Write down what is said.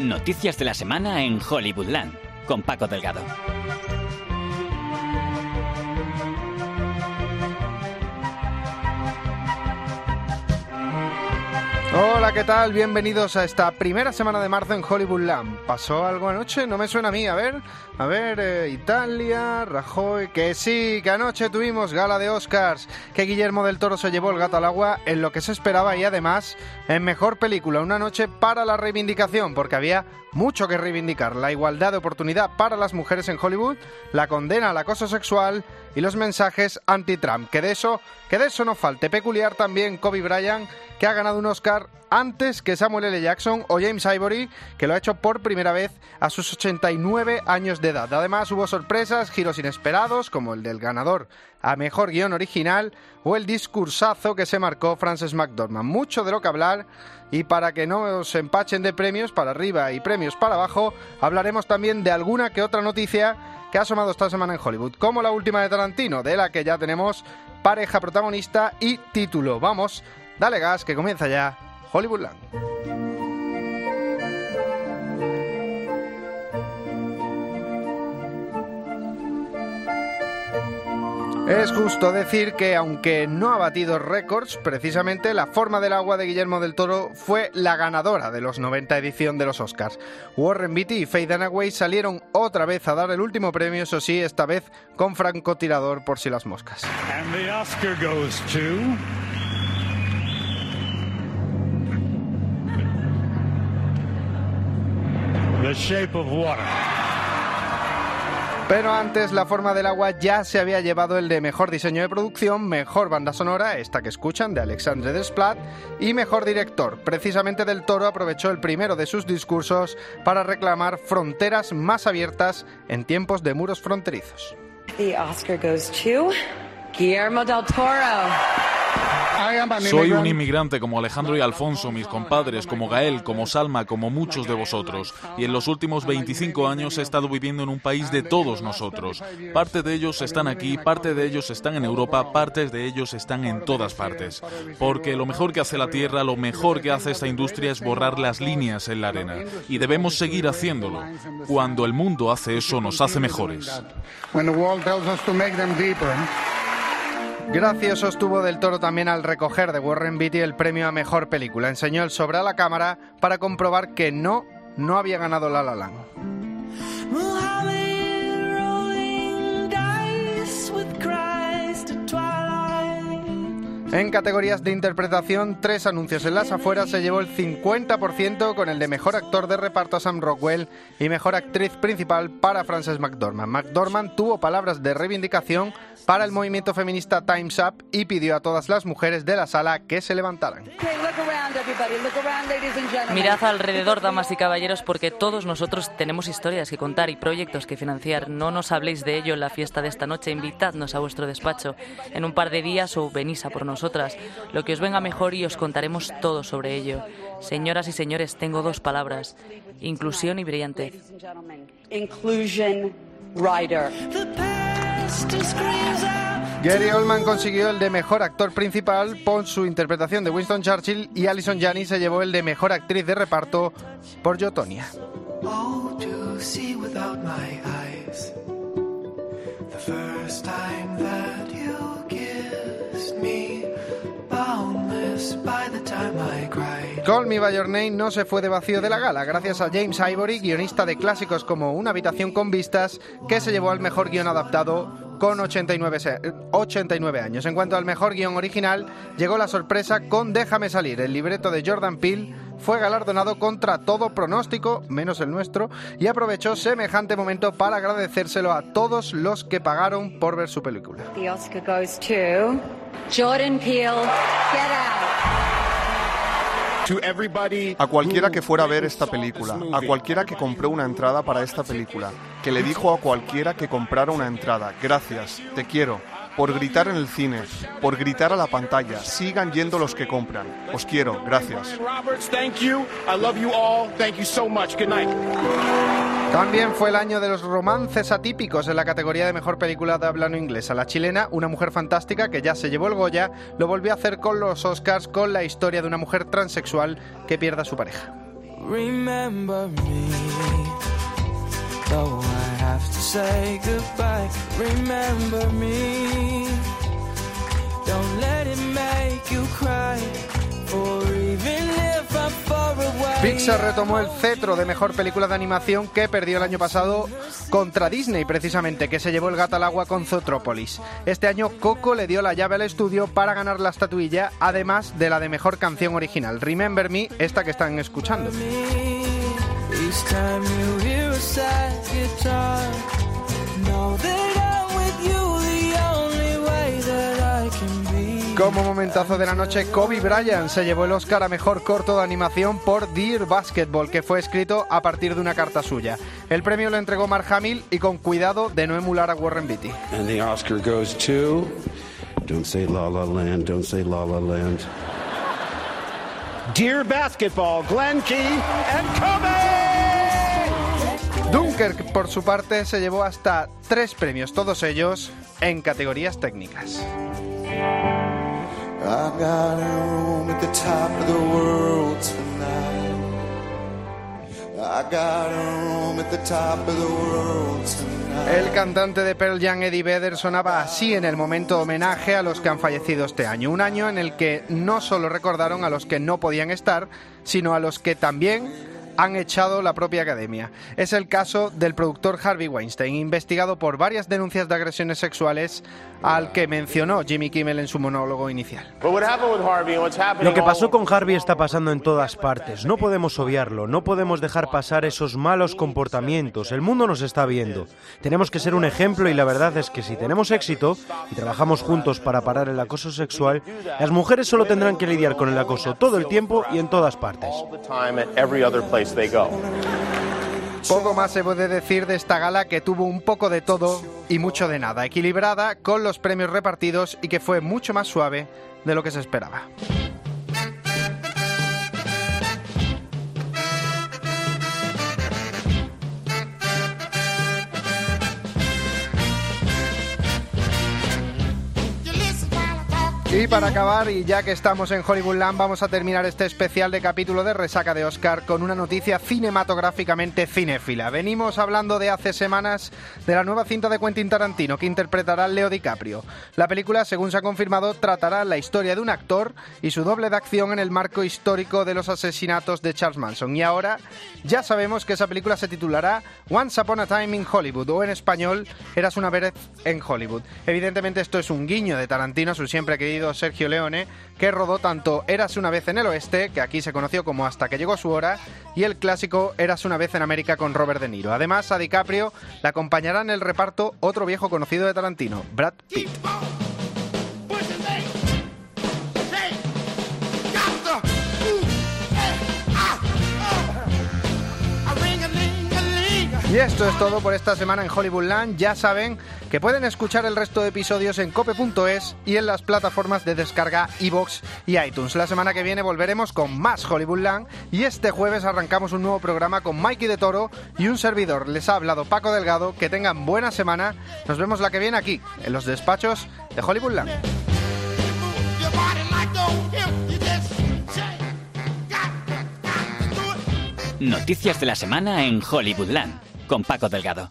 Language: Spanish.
Noticias de la semana en Hollywoodland con Paco Delgado. Hola, ¿qué tal? Bienvenidos a esta primera semana de marzo en Hollywoodland. ¿Pasó algo anoche? No me suena a mí. A ver, a ver, eh, Italia, Rajoy, que sí, que anoche tuvimos gala de Oscars, que Guillermo del Toro se llevó el gato al agua en lo que se esperaba y además en mejor película, una noche para la reivindicación, porque había mucho que reivindicar, la igualdad de oportunidad para las mujeres en Hollywood, la condena al acoso sexual y los mensajes anti-Trump, que de eso, que de eso no falte. Peculiar también Kobe Bryant, que ha ganado un Oscar antes que Samuel L. Jackson o James Ivory, que lo ha hecho por primera vez a sus 89 años de edad. Además, hubo sorpresas, giros inesperados, como el del ganador a mejor guion original o el discursazo que se marcó Frances McDormand. Mucho de lo que hablar y para que no os empachen de premios para arriba y premios para abajo, hablaremos también de alguna que otra noticia que ha asomado esta semana en Hollywood, como la última de Tarantino, de la que ya tenemos pareja protagonista y título. Vamos, dale gas, que comienza ya Hollywoodland. Es justo decir que aunque no ha batido récords, precisamente La forma del agua de Guillermo del Toro fue la ganadora de los 90 edición de los Oscars. Warren Beatty y Faye Dunaway salieron otra vez a dar el último premio, eso sí, esta vez con francotirador por si las moscas. The Shape of Water. Pero antes la forma del agua ya se había llevado el de mejor diseño de producción, mejor banda sonora, esta que escuchan de Alexandre Desplat, y mejor director. Precisamente Del Toro aprovechó el primero de sus discursos para reclamar fronteras más abiertas en tiempos de muros fronterizos. Guillermo del Toro. Soy un inmigrante como Alejandro y Alfonso, mis compadres, como Gael, como Salma, como muchos de vosotros. Y en los últimos 25 años he estado viviendo en un país de todos nosotros. Parte de ellos están aquí, parte de ellos están en Europa, partes de ellos están en todas partes. Porque lo mejor que hace la Tierra, lo mejor que hace esta industria es borrar las líneas en la arena. Y debemos seguir haciéndolo. Cuando el mundo hace eso, nos hace mejores. Gracioso estuvo del Toro también al recoger de Warren Beatty el premio a mejor película. Enseñó el sobre a la cámara para comprobar que no, no había ganado La La. En categorías de interpretación, tres anuncios en las afueras se llevó el 50% con el de mejor actor de reparto a Sam Rockwell y mejor actriz principal para Frances McDormand. McDormand tuvo palabras de reivindicación para el movimiento feminista Time's Up y pidió a todas las mujeres de la sala que se levantaran. Mirad alrededor, damas y caballeros, porque todos nosotros tenemos historias que contar y proyectos que financiar. No nos habléis de ello en la fiesta de esta noche, invitadnos a vuestro despacho en un par de días o venís a por nosotros lo que os venga mejor y os contaremos todo sobre ello. Señoras y señores, tengo dos palabras, inclusión y brillante. Gary Oldman consiguió el de mejor actor principal por su interpretación de Winston Churchill y Alison Janney se llevó el de mejor actriz de reparto por Yotonia. Call Me By Your Name no se fue de vacío de la gala, gracias a James Ivory, guionista de clásicos como Una habitación con vistas, que se llevó al mejor guion adaptado con 89, 89 años. En cuanto al mejor guion original, llegó la sorpresa con Déjame salir. El libreto de Jordan Peele fue galardonado contra todo pronóstico, menos el nuestro, y aprovechó semejante momento para agradecérselo a todos los que pagaron por ver su película. Jordan Peele, Get Out. A cualquiera que fuera a ver esta película, a cualquiera que compró una entrada para esta película, que le dijo a cualquiera que comprara una entrada, gracias, te quiero, por gritar en el cine, por gritar a la pantalla, sigan yendo los que compran. Os quiero, gracias. También fue el año de los romances atípicos en la categoría de mejor película de habla no inglesa. La chilena, Una mujer fantástica, que ya se llevó el Goya, lo volvió a hacer con los Oscars con la historia de una mujer transexual que pierde a su pareja. Don't let it make you cry, even. Pixar retomó el cetro de mejor película de animación que perdió el año pasado contra Disney, precisamente, que se llevó el gato al agua con Zootrópolis. Este año Coco le dio la llave al estudio para ganar la estatuilla, además de la de mejor canción original. Remember Me, esta que están escuchando. Como momentazo de la noche, Kobe Bryant se llevó el Oscar a mejor corto de animación por Dear Basketball, que fue escrito a partir de una carta suya. El premio lo entregó Mark Hamill y con cuidado de no emular a Warren Beatty. And the Oscar goes to. Don't say La La Land, don't say La La Land. Dear Basketball, Glenn Key and Kobe! Dunkirk, por su parte, se llevó hasta tres premios, todos ellos en categorías técnicas. El cantante de Pearl Jam, Eddie Vedder, sonaba así en el momento homenaje a los que han fallecido este año. Un año en el que no solo recordaron a los que no podían estar, sino a los que también han echado la propia academia. Es el caso del productor Harvey Weinstein, investigado por varias denuncias de agresiones sexuales al que mencionó Jimmy Kimmel en su monólogo inicial. Lo que pasó con Harvey está pasando en todas partes. No podemos obviarlo, no podemos dejar pasar esos malos comportamientos. El mundo nos está viendo. Tenemos que ser un ejemplo y la verdad es que si tenemos éxito y trabajamos juntos para parar el acoso sexual, las mujeres solo tendrán que lidiar con el acoso todo el tiempo y en todas partes. Poco más se puede decir de esta gala que tuvo un poco de todo y mucho de nada, equilibrada con los premios repartidos y que fue mucho más suave de lo que se esperaba. Y para acabar, y ya que estamos en Hollywoodland, vamos a terminar este especial de capítulo de Resaca de Oscar con una noticia cinematográficamente cinéfila. Venimos hablando de hace semanas de la nueva cinta de Quentin Tarantino que interpretará Leo DiCaprio. La película, según se ha confirmado, tratará la historia de un actor y su doble de acción en el marco histórico de los asesinatos de Charles Manson. Y ahora ya sabemos que esa película se titulará Once Upon a Time in Hollywood o en español Eras una vez en Hollywood. Evidentemente esto es un guiño de Tarantino, su siempre querido Sergio Leone, que rodó tanto Eras una vez en el oeste, que aquí se conoció como Hasta que llegó su hora, y el clásico Eras una vez en América con Robert De Niro. Además, a DiCaprio le acompañará en el reparto otro viejo conocido de Tarantino, Brad Pitt. Y esto es todo por esta semana en Hollywoodland. Ya saben que pueden escuchar el resto de episodios en cope.es y en las plataformas de descarga iBox y iTunes. La semana que viene volveremos con más Hollywoodland y este jueves arrancamos un nuevo programa con Mikey de Toro y un servidor. Les ha hablado Paco Delgado. Que tengan buena semana. Nos vemos la que viene aquí, en los despachos de Hollywoodland. Noticias de la semana en Hollywoodland con Paco Delgado.